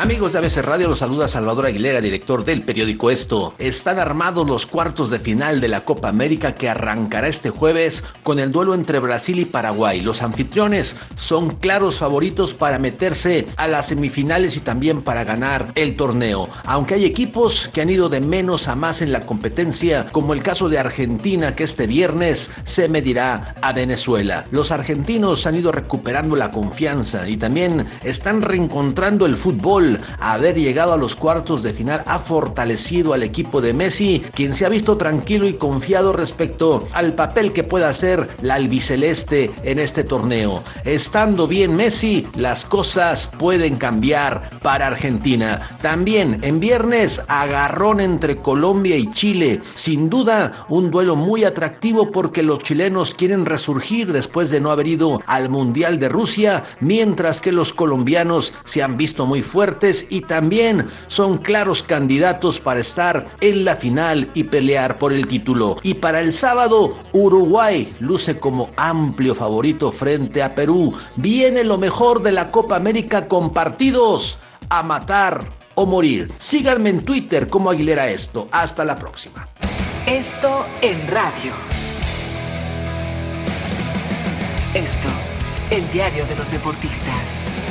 Amigos de ABC Radio, los saluda Salvador Aguilera, director del periódico Esto. Están armados los cuartos de final de la Copa América que arrancará este jueves con el duelo entre Brasil y Paraguay. Los anfitriones son claros favoritos para meterse a las semifinales y también para ganar el torneo. Aunque hay equipos que han ido de menos a más en la competencia, como el caso de Argentina que este viernes se medirá a Venezuela. Los argentinos han ido recuperando la confianza y también están reencontrando el fútbol haber llegado a los cuartos de final ha fortalecido al equipo de Messi, quien se ha visto tranquilo y confiado respecto al papel que pueda hacer la albiceleste en este torneo. Estando bien Messi, las cosas pueden cambiar para Argentina. También en viernes, agarrón entre Colombia y Chile. Sin duda, un duelo muy atractivo porque los chilenos quieren resurgir después de no haber ido al Mundial de Rusia, mientras que los colombianos se han visto muy y también son claros candidatos para estar en la final y pelear por el título. Y para el sábado, Uruguay luce como amplio favorito frente a Perú. Viene lo mejor de la Copa América con partidos a matar o morir. Síganme en Twitter como Aguilera Esto. Hasta la próxima. Esto en radio. Esto, el diario de los deportistas.